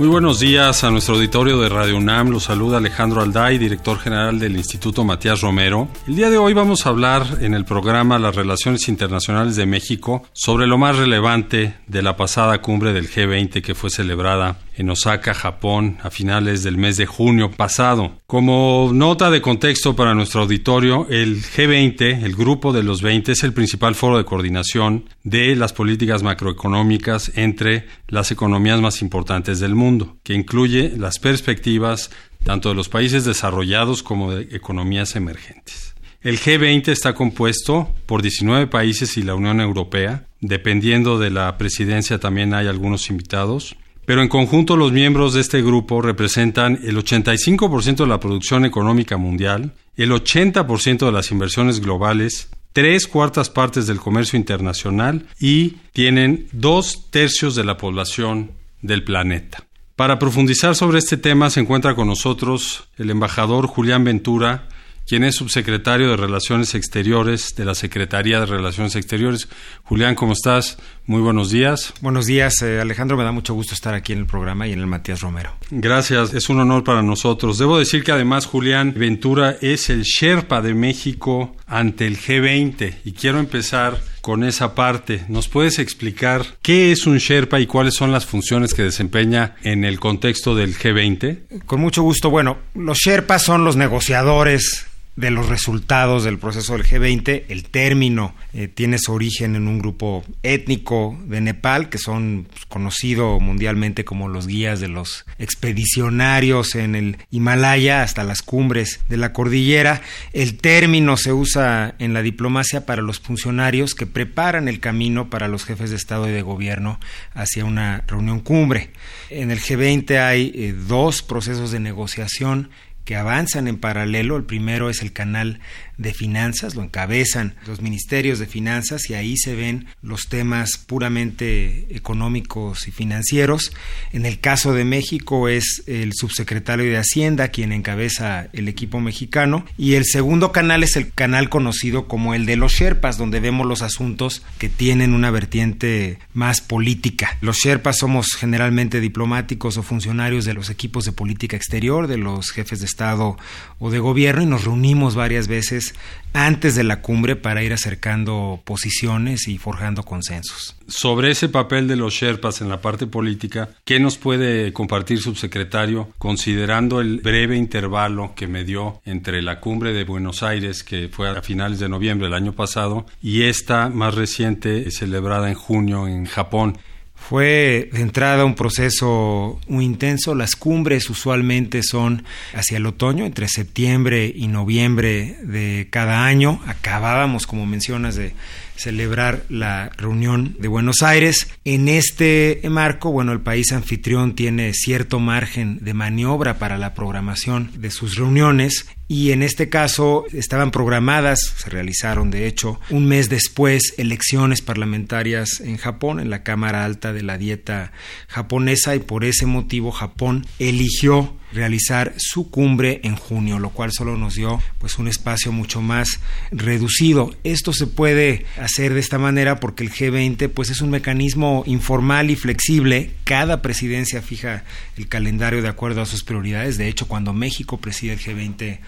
Muy buenos días a nuestro auditorio de Radio UNAM. Los saluda Alejandro Alday, director general del Instituto Matías Romero. El día de hoy vamos a hablar en el programa Las Relaciones Internacionales de México sobre lo más relevante de la pasada cumbre del G20 que fue celebrada en Osaka, Japón, a finales del mes de junio pasado. Como nota de contexto para nuestro auditorio, el G20, el Grupo de los 20, es el principal foro de coordinación de las políticas macroeconómicas entre las economías más importantes del mundo, que incluye las perspectivas tanto de los países desarrollados como de economías emergentes. El G20 está compuesto por 19 países y la Unión Europea. Dependiendo de la presidencia también hay algunos invitados pero en conjunto los miembros de este grupo representan el 85% de la producción económica mundial, el 80% de las inversiones globales, tres cuartas partes del comercio internacional y tienen dos tercios de la población del planeta. Para profundizar sobre este tema se encuentra con nosotros el embajador Julián Ventura, quien es subsecretario de Relaciones Exteriores de la Secretaría de Relaciones Exteriores. Julián, ¿cómo estás? Muy buenos días. Buenos días, eh, Alejandro. Me da mucho gusto estar aquí en el programa y en el Matías Romero. Gracias, es un honor para nosotros. Debo decir que además Julián Ventura es el Sherpa de México ante el G20 y quiero empezar con esa parte. ¿Nos puedes explicar qué es un Sherpa y cuáles son las funciones que desempeña en el contexto del G20? Con mucho gusto. Bueno, los Sherpas son los negociadores de los resultados del proceso del G20. El término eh, tiene su origen en un grupo étnico de Nepal, que son pues, conocidos mundialmente como los guías de los expedicionarios en el Himalaya hasta las cumbres de la cordillera. El término se usa en la diplomacia para los funcionarios que preparan el camino para los jefes de Estado y de Gobierno hacia una reunión cumbre. En el G20 hay eh, dos procesos de negociación que avanzan en paralelo. El primero es el canal de finanzas, lo encabezan los ministerios de finanzas y ahí se ven los temas puramente económicos y financieros. En el caso de México es el subsecretario de Hacienda quien encabeza el equipo mexicano y el segundo canal es el canal conocido como el de los Sherpas, donde vemos los asuntos que tienen una vertiente más política. Los Sherpas somos generalmente diplomáticos o funcionarios de los equipos de política exterior, de los jefes de Estado o de Gobierno y nos reunimos varias veces antes de la cumbre para ir acercando posiciones y forjando consensos. Sobre ese papel de los Sherpas en la parte política, ¿qué nos puede compartir, subsecretario, considerando el breve intervalo que me dio entre la cumbre de Buenos Aires, que fue a finales de noviembre del año pasado, y esta más reciente, celebrada en junio en Japón? Fue de entrada un proceso muy intenso. Las cumbres usualmente son hacia el otoño, entre septiembre y noviembre de cada año. Acabábamos, como mencionas, de celebrar la reunión de Buenos Aires. En este marco, bueno, el país anfitrión tiene cierto margen de maniobra para la programación de sus reuniones y en este caso estaban programadas, se realizaron de hecho un mes después elecciones parlamentarias en Japón, en la Cámara Alta de la Dieta japonesa y por ese motivo Japón eligió realizar su cumbre en junio, lo cual solo nos dio pues un espacio mucho más reducido. Esto se puede hacer de esta manera porque el G20 pues es un mecanismo informal y flexible. Cada presidencia fija el calendario de acuerdo a sus prioridades. De hecho, cuando México preside el G20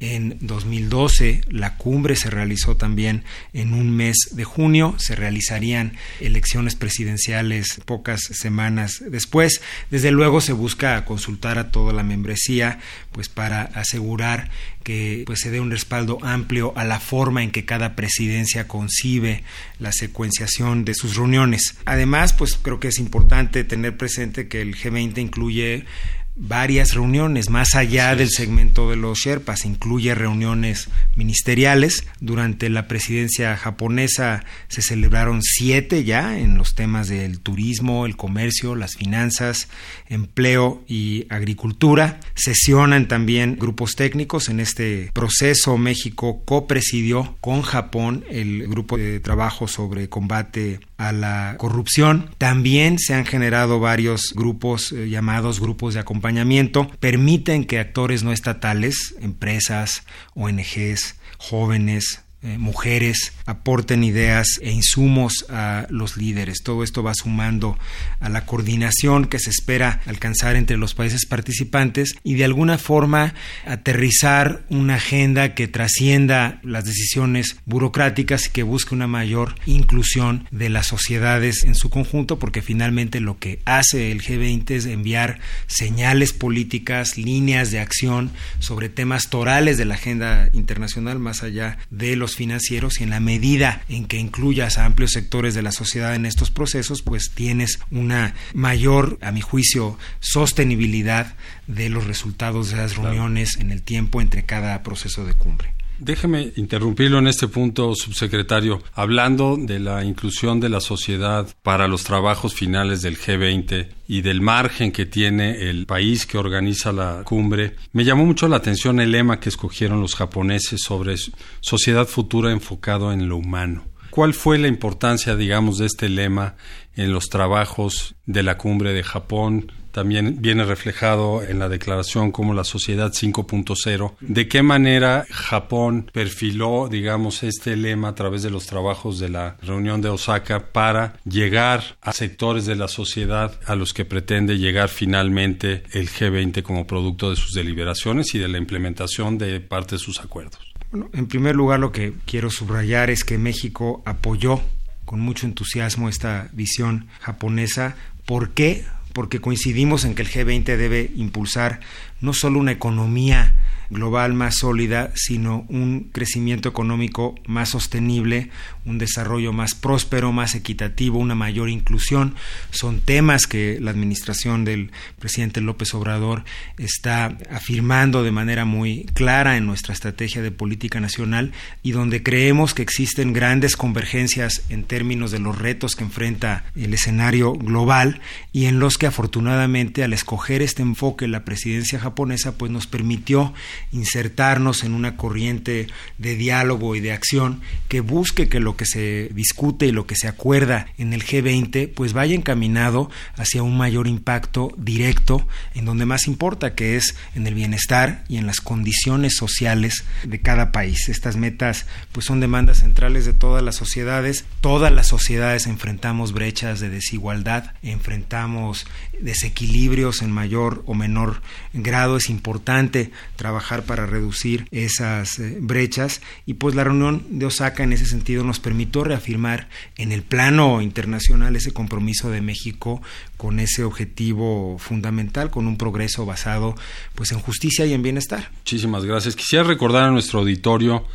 en 2012 la cumbre se realizó también en un mes de junio, se realizarían elecciones presidenciales pocas semanas después. Desde luego se busca consultar a toda la membresía pues para asegurar que pues se dé un respaldo amplio a la forma en que cada presidencia concibe la secuenciación de sus reuniones. Además, pues creo que es importante tener presente que el G20 incluye varias reuniones más allá del segmento de los Sherpas, incluye reuniones ministeriales. Durante la presidencia japonesa se celebraron siete ya en los temas del turismo, el comercio, las finanzas, empleo y agricultura. sesionan también grupos técnicos. En este proceso México copresidió con Japón el grupo de trabajo sobre combate a la corrupción. También se han generado varios grupos eh, llamados grupos de acompañamiento. Permiten que actores no estatales, empresas, ONGs, jóvenes, eh, mujeres aporten ideas e insumos a los líderes. Todo esto va sumando a la coordinación que se espera alcanzar entre los países participantes y de alguna forma aterrizar una agenda que trascienda las decisiones burocráticas y que busque una mayor inclusión de las sociedades en su conjunto, porque finalmente lo que hace el G20 es enviar señales políticas, líneas de acción sobre temas torales de la agenda internacional más allá de los financieros y en la medida en que incluyas a amplios sectores de la sociedad en estos procesos, pues tienes una mayor, a mi juicio, sostenibilidad de los resultados de las reuniones en el tiempo entre cada proceso de cumbre. Déjeme interrumpirlo en este punto, subsecretario. Hablando de la inclusión de la sociedad para los trabajos finales del G20 y del margen que tiene el país que organiza la cumbre, me llamó mucho la atención el lema que escogieron los japoneses sobre sociedad futura enfocado en lo humano. ¿Cuál fue la importancia, digamos, de este lema en los trabajos de la cumbre de Japón también viene reflejado en la declaración como la sociedad 5.0. ¿De qué manera Japón perfiló, digamos, este lema a través de los trabajos de la reunión de Osaka para llegar a sectores de la sociedad a los que pretende llegar finalmente el G20 como producto de sus deliberaciones y de la implementación de parte de sus acuerdos? Bueno, en primer lugar, lo que quiero subrayar es que México apoyó con mucho entusiasmo esta visión japonesa. ¿Por qué? Porque coincidimos en que el G20 debe impulsar no solo una economía global más sólida, sino un crecimiento económico más sostenible, un desarrollo más próspero, más equitativo, una mayor inclusión. Son temas que la administración del presidente López Obrador está afirmando de manera muy clara en nuestra estrategia de política nacional y donde creemos que existen grandes convergencias en términos de los retos que enfrenta el escenario global y en los que afortunadamente al escoger este enfoque la presidencia japonesa pues nos permitió insertarnos en una corriente de diálogo y de acción que busque que lo que se discute y lo que se acuerda en el G20 pues vaya encaminado hacia un mayor impacto directo en donde más importa que es en el bienestar y en las condiciones sociales de cada país. Estas metas pues son demandas centrales de todas las sociedades. Todas las sociedades enfrentamos brechas de desigualdad, enfrentamos desequilibrios en mayor o menor grado. Es importante trabajar para reducir esas eh, brechas y pues la reunión de Osaka en ese sentido nos permitió reafirmar en el plano internacional ese compromiso de México con ese objetivo fundamental, con un progreso basado pues en justicia y en bienestar. Muchísimas gracias. Quisiera recordar a nuestro auditorio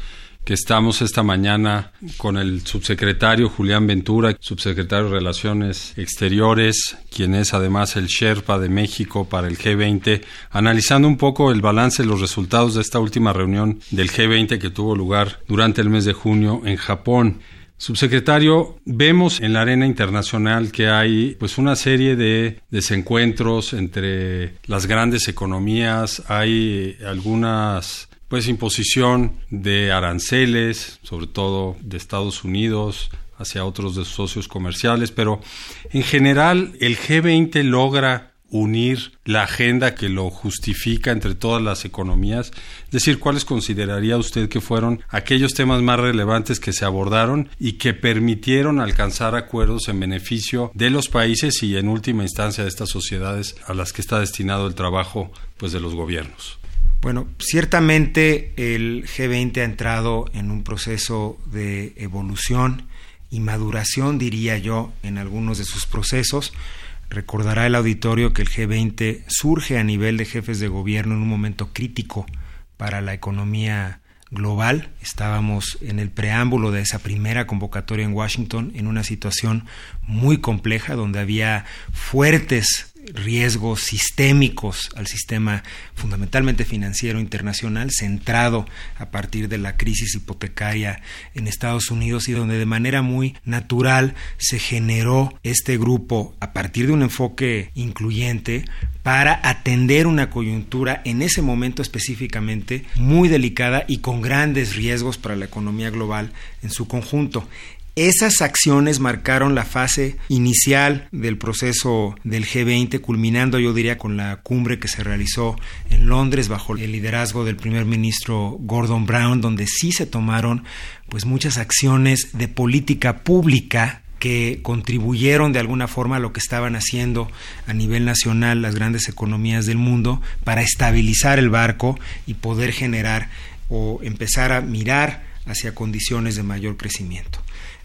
que estamos esta mañana con el subsecretario Julián Ventura, subsecretario de Relaciones Exteriores, quien es además el Sherpa de México para el G20, analizando un poco el balance de los resultados de esta última reunión del G20 que tuvo lugar durante el mes de junio en Japón. Subsecretario, vemos en la arena internacional que hay pues una serie de desencuentros entre las grandes economías, hay algunas pues imposición de aranceles, sobre todo de Estados Unidos hacia otros de sus socios comerciales, pero en general el G20 logra unir la agenda que lo justifica entre todas las economías? Es decir, ¿cuáles consideraría usted que fueron aquellos temas más relevantes que se abordaron y que permitieron alcanzar acuerdos en beneficio de los países y en última instancia de estas sociedades a las que está destinado el trabajo pues de los gobiernos? Bueno, ciertamente el G20 ha entrado en un proceso de evolución y maduración, diría yo, en algunos de sus procesos. Recordará el auditorio que el G20 surge a nivel de jefes de gobierno en un momento crítico para la economía global. Estábamos en el preámbulo de esa primera convocatoria en Washington en una situación muy compleja donde había fuertes riesgos sistémicos al sistema fundamentalmente financiero internacional, centrado a partir de la crisis hipotecaria en Estados Unidos y donde de manera muy natural se generó este grupo a partir de un enfoque incluyente para atender una coyuntura en ese momento específicamente muy delicada y con grandes riesgos para la economía global en su conjunto. Esas acciones marcaron la fase inicial del proceso del G20, culminando yo diría con la cumbre que se realizó en Londres bajo el liderazgo del primer ministro Gordon Brown, donde sí se tomaron pues muchas acciones de política pública que contribuyeron de alguna forma a lo que estaban haciendo a nivel nacional las grandes economías del mundo para estabilizar el barco y poder generar o empezar a mirar hacia condiciones de mayor crecimiento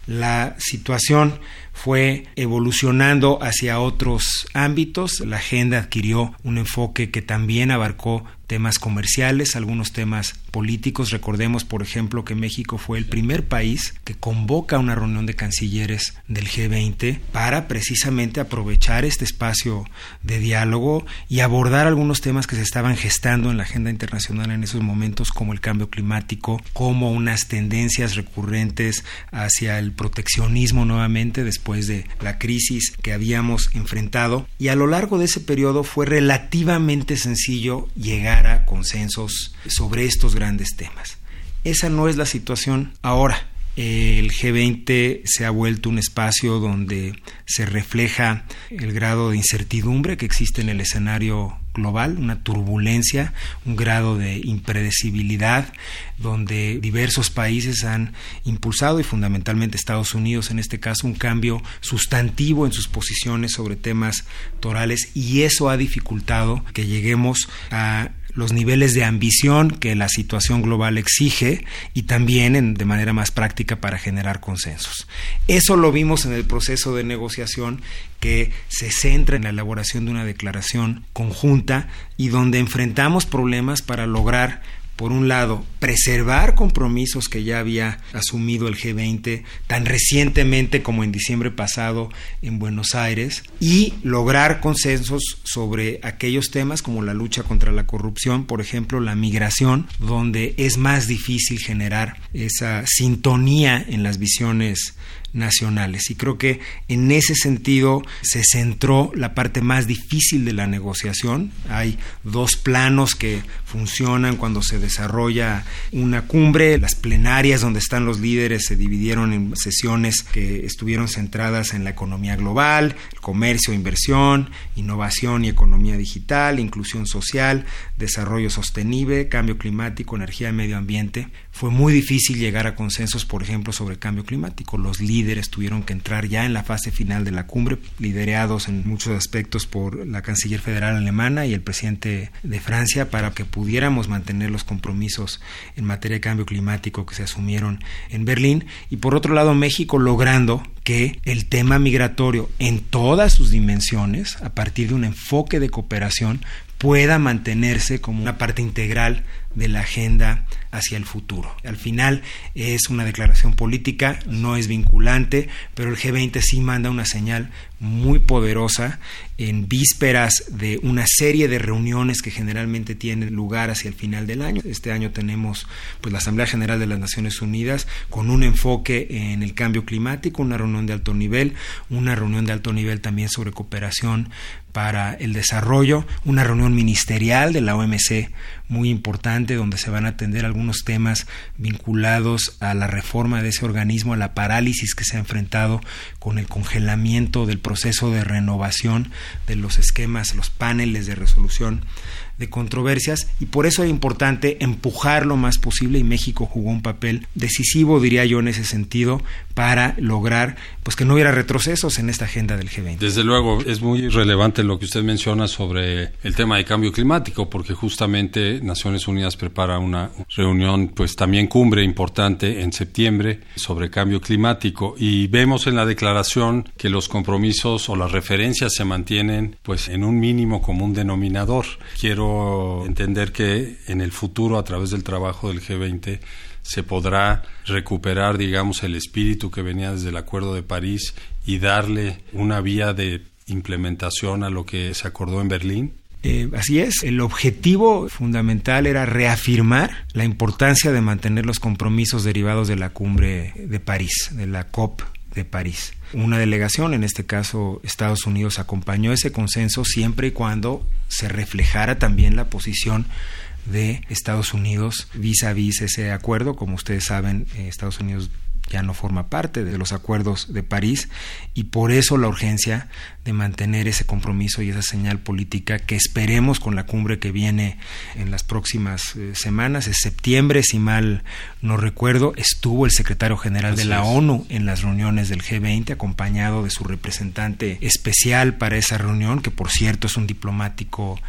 la situación fue evolucionando hacia otros ámbitos. La agenda adquirió un enfoque que también abarcó temas comerciales, algunos temas políticos. Recordemos, por ejemplo, que México fue el primer país que convoca una reunión de cancilleres del G20 para precisamente aprovechar este espacio de diálogo y abordar algunos temas que se estaban gestando en la agenda internacional en esos momentos, como el cambio climático, como unas tendencias recurrentes hacia el proteccionismo nuevamente de la crisis que habíamos enfrentado. Y a lo largo de ese periodo fue relativamente sencillo llegar a consensos sobre estos grandes temas. Esa no es la situación ahora. El G20 se ha vuelto un espacio donde se refleja el grado de incertidumbre que existe en el escenario global, una turbulencia, un grado de impredecibilidad, donde diversos países han impulsado, y fundamentalmente Estados Unidos en este caso, un cambio sustantivo en sus posiciones sobre temas torales, y eso ha dificultado que lleguemos a los niveles de ambición que la situación global exige y también de manera más práctica para generar consensos. Eso lo vimos en el proceso de negociación que se centra en la elaboración de una declaración conjunta y donde enfrentamos problemas para lograr por un lado, preservar compromisos que ya había asumido el G20 tan recientemente como en diciembre pasado en Buenos Aires y lograr consensos sobre aquellos temas como la lucha contra la corrupción, por ejemplo, la migración, donde es más difícil generar esa sintonía en las visiones nacionales. Y creo que en ese sentido se centró la parte más difícil de la negociación. Hay dos planos que funcionan cuando se desarrolla una cumbre. Las plenarias donde están los líderes se dividieron en sesiones que estuvieron centradas en la economía global, el comercio, inversión, innovación y economía digital, inclusión social, desarrollo sostenible, cambio climático, energía y medio ambiente. Fue muy difícil llegar a consensos, por ejemplo, sobre cambio climático. Los líderes tuvieron que entrar ya en la fase final de la cumbre, liderados en muchos aspectos por la canciller federal alemana y el presidente de Francia, para que pudiéramos mantener los compromisos en materia de cambio climático que se asumieron en Berlín. Y por otro lado, México logrando que el tema migratorio en todas sus dimensiones, a partir de un enfoque de cooperación, pueda mantenerse como una parte integral de la agenda hacia el futuro. Al final es una declaración política, no es vinculante, pero el G20 sí manda una señal muy poderosa en vísperas de una serie de reuniones que generalmente tienen lugar hacia el final del año. Este año tenemos pues la Asamblea General de las Naciones Unidas con un enfoque en el cambio climático, una reunión de alto nivel, una reunión de alto nivel también sobre cooperación para el desarrollo, una reunión ministerial de la OMC muy importante donde se van a atender algunos temas vinculados a la reforma de ese organismo, a la parálisis que se ha enfrentado con el congelamiento del proceso de renovación de los esquemas, los paneles de resolución de controversias. Y por eso es importante empujar lo más posible y México jugó un papel decisivo, diría yo, en ese sentido para lograr pues que no hubiera retrocesos en esta agenda del G20. Desde luego, es muy relevante lo que usted menciona sobre el tema de cambio climático porque justamente Naciones Unidas prepara una reunión pues también cumbre importante en septiembre sobre cambio climático y vemos en la declaración que los compromisos o las referencias se mantienen pues en un mínimo común denominador. Quiero entender que en el futuro, a través del trabajo del G20, se podrá recuperar, digamos, el espíritu que venía desde el Acuerdo de París y darle una vía de implementación a lo que se acordó en Berlín? Eh, así es, el objetivo fundamental era reafirmar la importancia de mantener los compromisos derivados de la cumbre de París, de la COP de París. Una delegación, en este caso Estados Unidos, acompañó ese consenso siempre y cuando se reflejara también la posición de Estados Unidos vis a vis ese acuerdo. Como ustedes saben, eh, Estados Unidos ya no forma parte de los acuerdos de París y por eso la urgencia de mantener ese compromiso y esa señal política que esperemos con la cumbre que viene en las próximas eh, semanas. Es septiembre, si mal no recuerdo, estuvo el secretario general de la ONU en las reuniones del G20 acompañado de su representante especial para esa reunión, que por cierto es un diplomático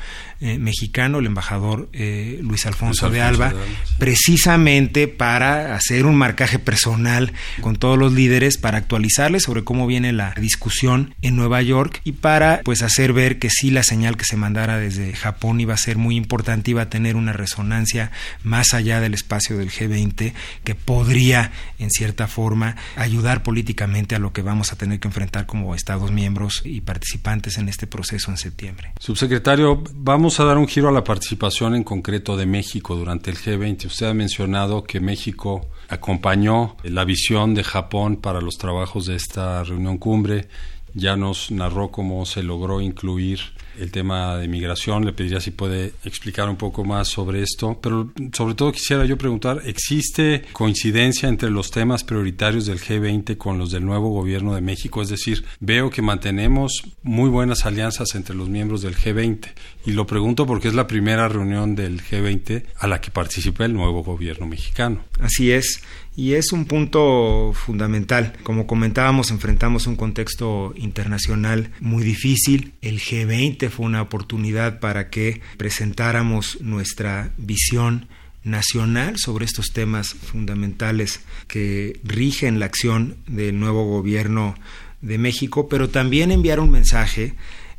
eh, mexicano, el embajador eh, Luis, Alfonso de Alba, precisamente para hacer un marcaje personal con todos los líderes, para actualizarles sobre cómo viene la discusión en Nueva York y para pues hacer ver que sí la señal que se mandara desde Japón iba a ser muy importante, iba a tener una resonancia más allá del espacio del G20 que podría en cierta forma ayudar políticamente a lo que vamos a tener que enfrentar como Estados miembros y participantes en este proceso en septiembre. Subsecretario, vamos a dar un giro a la participación en concreto de México durante el G20. Usted ha mencionado que México acompañó la visión de Japón para los trabajos de esta reunión cumbre. Ya nos narró cómo se logró incluir el tema de migración. Le pediría si puede explicar un poco más sobre esto. Pero sobre todo quisiera yo preguntar, ¿existe coincidencia entre los temas prioritarios del G20 con los del nuevo gobierno de México? Es decir, veo que mantenemos muy buenas alianzas entre los miembros del G20. Y lo pregunto porque es la primera reunión del G20 a la que participa el nuevo gobierno mexicano. Así es y es un punto fundamental. Como comentábamos, enfrentamos un contexto internacional muy difícil. El G20 fue una oportunidad para que presentáramos nuestra visión nacional sobre estos temas fundamentales que rigen la acción del nuevo gobierno de México, pero también enviar un mensaje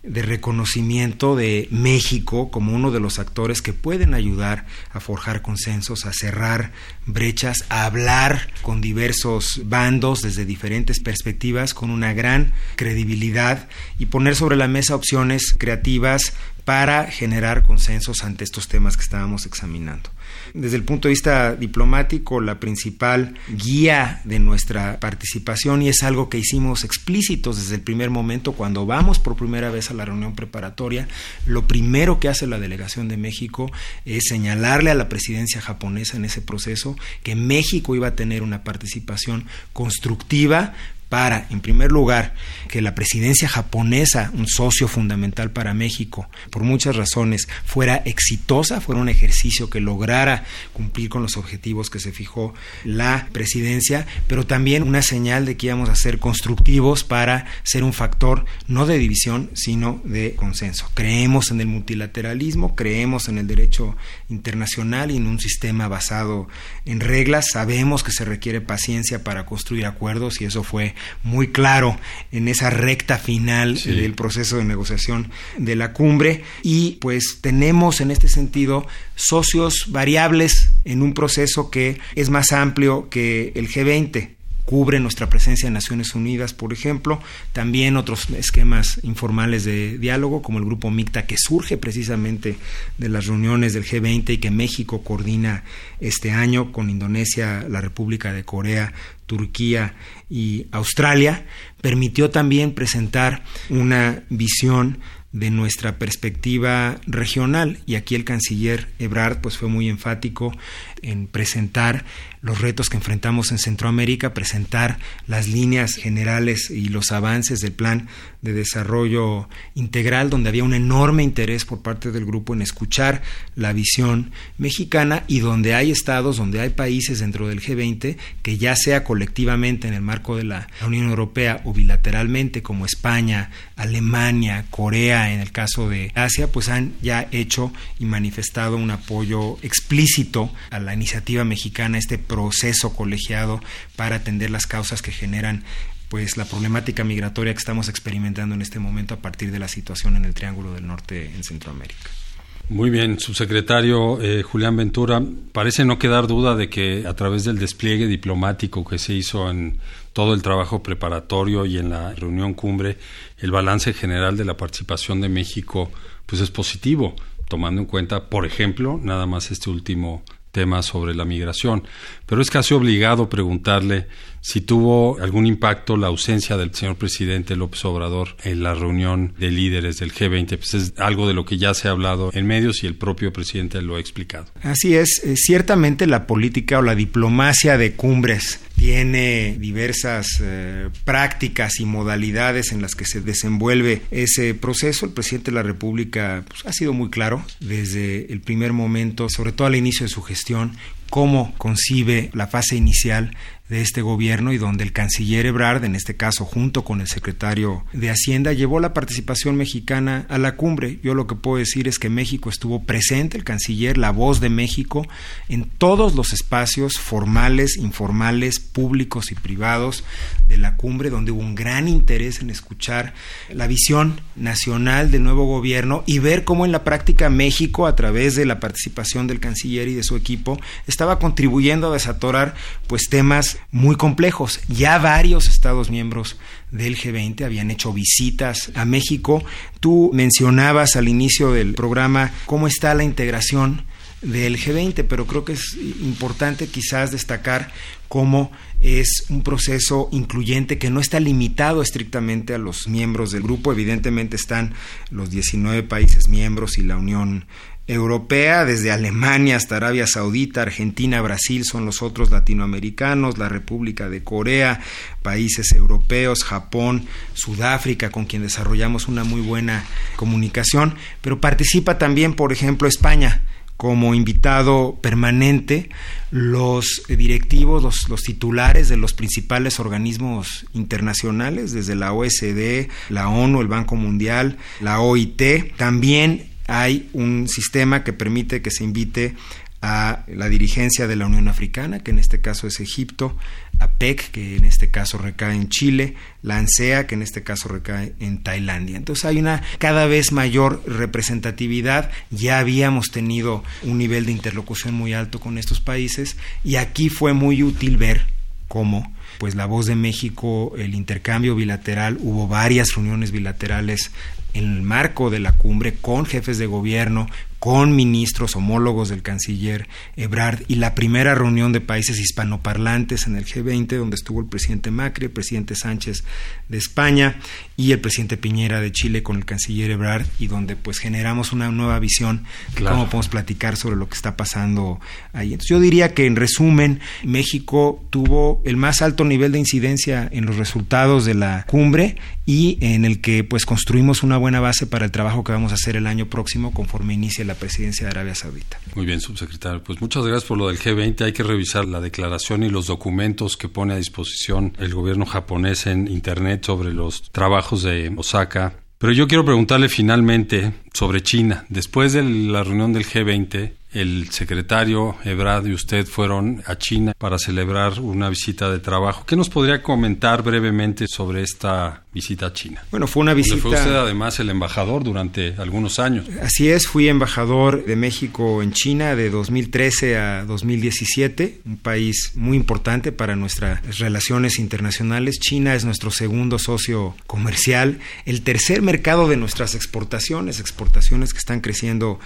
de reconocimiento de México como uno de los actores que pueden ayudar a forjar consensos, a cerrar brechas, a hablar con diversos bandos desde diferentes perspectivas, con una gran credibilidad y poner sobre la mesa opciones creativas para generar consensos ante estos temas que estábamos examinando. Desde el punto de vista diplomático, la principal guía de nuestra participación, y es algo que hicimos explícitos desde el primer momento, cuando vamos por primera vez a la reunión preparatoria, lo primero que hace la delegación de México es señalarle a la presidencia japonesa en ese proceso que México iba a tener una participación constructiva para, en primer lugar, que la presidencia japonesa, un socio fundamental para México, por muchas razones, fuera exitosa, fuera un ejercicio que lograra cumplir con los objetivos que se fijó la presidencia, pero también una señal de que íbamos a ser constructivos para ser un factor no de división, sino de consenso. Creemos en el multilateralismo, creemos en el derecho internacional y en un sistema basado en reglas, sabemos que se requiere paciencia para construir acuerdos y eso fue muy claro en esa recta final del proceso de negociación de la cumbre. Y pues tenemos en este sentido socios variables en un proceso que es más amplio que el G20 cubre nuestra presencia en Naciones Unidas, por ejemplo, también otros esquemas informales de diálogo, como el grupo MICTA, que surge precisamente de las reuniones del G20 y que México coordina este año con Indonesia, la República de Corea, Turquía y Australia, permitió también presentar una visión de nuestra perspectiva regional. Y aquí el canciller Ebrard pues fue muy enfático en presentar los retos que enfrentamos en Centroamérica, presentar las líneas generales y los avances del plan de desarrollo integral, donde había un enorme interés por parte del grupo en escuchar la visión mexicana y donde hay estados, donde hay países dentro del G20 que ya sea colectivamente en el marco de la Unión Europea o bilateralmente como España, Alemania, Corea, en el caso de Asia, pues han ya hecho y manifestado un apoyo explícito a la iniciativa mexicana, este proceso colegiado para atender las causas que generan pues la problemática migratoria que estamos experimentando en este momento a partir de la situación en el Triángulo del Norte en Centroamérica. Muy bien, subsecretario eh, Julián Ventura, parece no quedar duda de que a través del despliegue diplomático que se hizo en todo el trabajo preparatorio y en la reunión cumbre, el balance general de la participación de México pues es positivo, tomando en cuenta, por ejemplo, nada más este último tema sobre la migración. Pero es casi obligado preguntarle si tuvo algún impacto la ausencia del señor presidente López Obrador en la reunión de líderes del G20. Pues es algo de lo que ya se ha hablado en medios y el propio presidente lo ha explicado. Así es, eh, ciertamente la política o la diplomacia de cumbres tiene diversas eh, prácticas y modalidades en las que se desenvuelve ese proceso. El presidente de la República pues, ha sido muy claro desde el primer momento, sobre todo al inicio de su gestión, cómo concibe la fase inicial de este gobierno y donde el canciller Ebrard, en este caso junto con el secretario de Hacienda, llevó la participación mexicana a la cumbre. Yo lo que puedo decir es que México estuvo presente, el canciller, la voz de México, en todos los espacios formales, informales, públicos y privados de la cumbre, donde hubo un gran interés en escuchar la visión nacional del nuevo gobierno y ver cómo en la práctica México, a través de la participación del canciller y de su equipo, estaba contribuyendo a desatorar pues temas muy complejos. Ya varios Estados miembros del G20 habían hecho visitas a México. Tú mencionabas al inicio del programa cómo está la integración del G20, pero creo que es importante quizás destacar cómo es un proceso incluyente que no está limitado estrictamente a los miembros del grupo. Evidentemente están los 19 países miembros y la Unión europea, desde Alemania hasta Arabia Saudita, Argentina, Brasil son los otros latinoamericanos, la República de Corea, países europeos, Japón, Sudáfrica, con quien desarrollamos una muy buena comunicación, pero participa también, por ejemplo, España como invitado permanente los directivos, los, los, titulares de los principales organismos internacionales, desde la OSD, la ONU, el Banco Mundial, la OIT, también hay un sistema que permite que se invite a la dirigencia de la Unión Africana, que en este caso es Egipto, a PEC, que en este caso recae en Chile, la ANSEA, que en este caso recae en Tailandia. Entonces hay una cada vez mayor representatividad, ya habíamos tenido un nivel de interlocución muy alto con estos países y aquí fue muy útil ver cómo pues la voz de México, el intercambio bilateral, hubo varias reuniones bilaterales en el marco de la cumbre con jefes de gobierno, con ministros homólogos del canciller Ebrard y la primera reunión de países hispanoparlantes en el G20 donde estuvo el presidente Macri, el presidente Sánchez de España y el presidente Piñera de Chile con el canciller Ebrard y donde pues generamos una nueva visión de cómo podemos platicar sobre lo que está pasando ahí. Entonces yo diría que en resumen México tuvo el más alto nivel de incidencia en los resultados de la cumbre y en el que pues construimos una buena base para el trabajo que vamos a hacer el año próximo conforme inicie la presidencia de Arabia Saudita. Muy bien, subsecretario. Pues muchas gracias por lo del G20. Hay que revisar la declaración y los documentos que pone a disposición el gobierno japonés en Internet sobre los trabajos de Osaka. Pero yo quiero preguntarle finalmente sobre China. Después de la reunión del G20, el secretario Ebrard y usted fueron a China para celebrar una visita de trabajo. ¿Qué nos podría comentar brevemente sobre esta visita a China? Bueno, fue una visita. fue usted además el embajador durante algunos años. Así es, fui embajador de México en China de 2013 a 2017, un país muy importante para nuestras relaciones internacionales. China es nuestro segundo socio comercial, el tercer mercado de nuestras exportaciones, exportaciones que están creciendo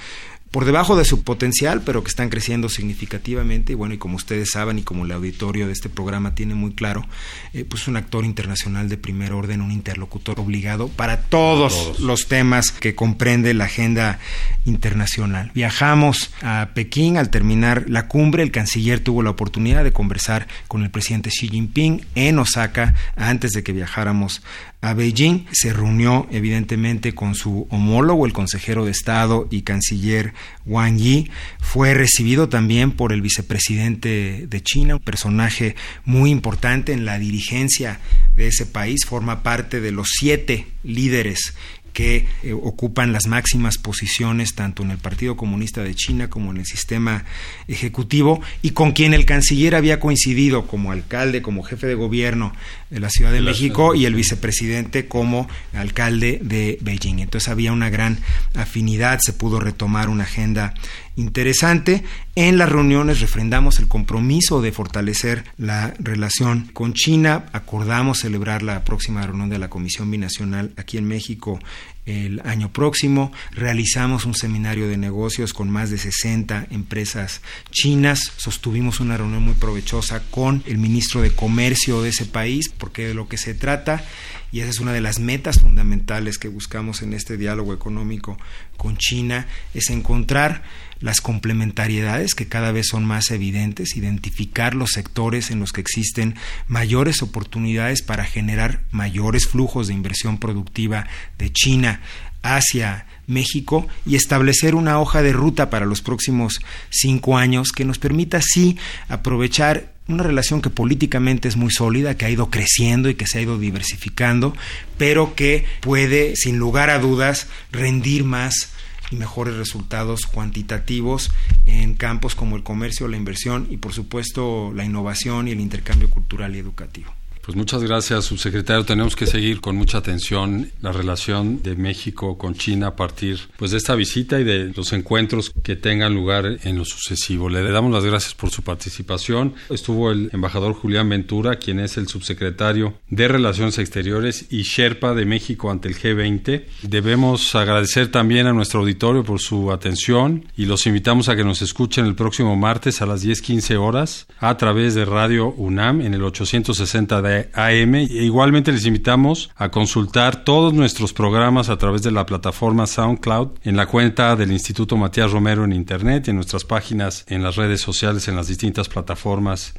por debajo de su potencial, pero que están creciendo significativamente. Y bueno, y como ustedes saben y como el auditorio de este programa tiene muy claro, eh, pues un actor internacional de primer orden, un interlocutor obligado para todos, todos, los temas que comprende la agenda internacional. Viajamos a Pekín al terminar la cumbre. El canciller tuvo la oportunidad de conversar con el presidente Xi Jinping en Osaka antes de que viajáramos a Beijing. Se reunió evidentemente con su homólogo, el consejero de Estado y canciller Wang Yi. Fue recibido también por el vicepresidente de China, un personaje muy importante en la dirigencia de ese país. Forma parte de los siete líderes que eh, ocupan las máximas posiciones tanto en el Partido Comunista de China como en el sistema ejecutivo y con quien el canciller había coincidido como alcalde, como jefe de gobierno de la Ciudad de, México y el vicepresidente como alcalde de Beijing. Entonces había una gran afinidad, se pudo retomar una agenda interesante. En las reuniones refrendamos el compromiso de fortalecer la relación con China, acordamos celebrar la próxima reunión de la Comisión Binacional aquí en México el año próximo. Realizamos un seminario de negocios con más de 60 empresas chinas. Sostuvimos una reunión muy provechosa con el ministro de Comercio de ese país, porque de lo que se trata, y esa es una de las metas fundamentales que buscamos en este diálogo económico con China, es encontrar las complementariedades que cada vez son más evidentes, identificar los sectores en los que existen mayores oportunidades para generar mayores flujos de inversión productiva de China hacia México y establecer una hoja de ruta para los próximos cinco años que nos permita así aprovechar una relación que políticamente es muy sólida, que ha ido creciendo y que se ha ido diversificando, pero que puede, sin lugar a dudas, rendir más y mejores resultados cuantitativos en campos como el comercio, la inversión y por supuesto la innovación y el intercambio cultural y educativo. Pues muchas gracias, subsecretario. Tenemos que seguir con mucha atención la relación de México con China a partir pues, de esta visita y de los encuentros que tengan lugar en lo sucesivo. Le damos las gracias por su participación. Estuvo el embajador Julián Ventura, quien es el subsecretario de Relaciones Exteriores y Sherpa de México ante el G20. Debemos agradecer también a nuestro auditorio por su atención y los invitamos a que nos escuchen el próximo martes a las 10:15 horas a través de Radio UNAM en el 860 de AM. Igualmente les invitamos a consultar todos nuestros programas a través de la plataforma SoundCloud en la cuenta del Instituto Matías Romero en Internet y en nuestras páginas en las redes sociales, en las distintas plataformas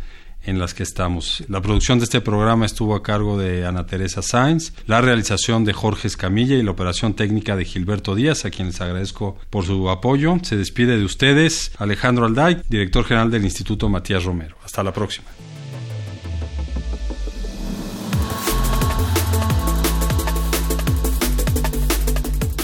en las que estamos. La producción de este programa estuvo a cargo de Ana Teresa Sainz, la realización de Jorge Escamilla y la operación técnica de Gilberto Díaz, a quien les agradezco por su apoyo. Se despide de ustedes Alejandro Alday, director general del Instituto Matías Romero. Hasta la próxima.